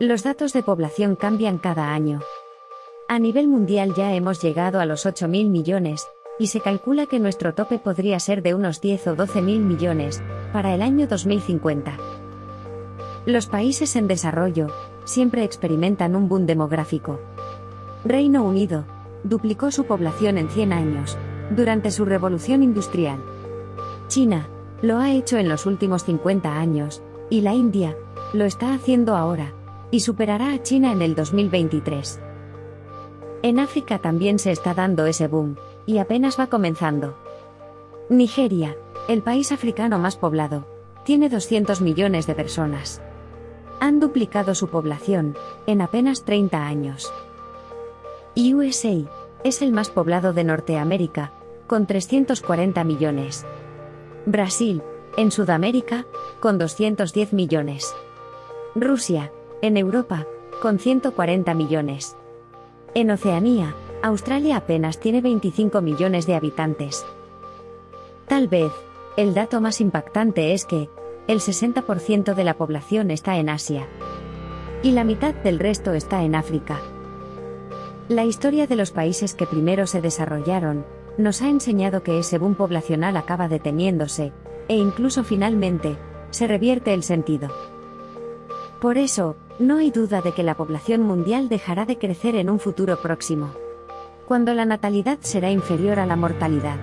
Los datos de población cambian cada año. A nivel mundial ya hemos llegado a los 8.000 millones, y se calcula que nuestro tope podría ser de unos 10 o 12.000 millones, para el año 2050. Los países en desarrollo, siempre experimentan un boom demográfico. Reino Unido, duplicó su población en 100 años, durante su revolución industrial. China, lo ha hecho en los últimos 50 años, y la India, lo está haciendo ahora, y superará a China en el 2023. En África también se está dando ese boom, y apenas va comenzando. Nigeria, el país africano más poblado, tiene 200 millones de personas. Han duplicado su población, en apenas 30 años. USA, es el más poblado de Norteamérica, con 340 millones. Brasil, en Sudamérica, con 210 millones. Rusia, en Europa, con 140 millones. En Oceanía, Australia apenas tiene 25 millones de habitantes. Tal vez, el dato más impactante es que, el 60% de la población está en Asia. Y la mitad del resto está en África. La historia de los países que primero se desarrollaron, nos ha enseñado que ese boom poblacional acaba deteniéndose, e incluso finalmente, se revierte el sentido. Por eso, no hay duda de que la población mundial dejará de crecer en un futuro próximo. Cuando la natalidad será inferior a la mortalidad.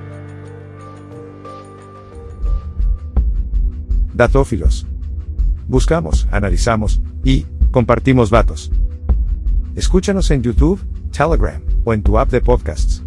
Datófilos. Buscamos, analizamos y compartimos datos. Escúchanos en YouTube, Telegram o en tu app de podcasts.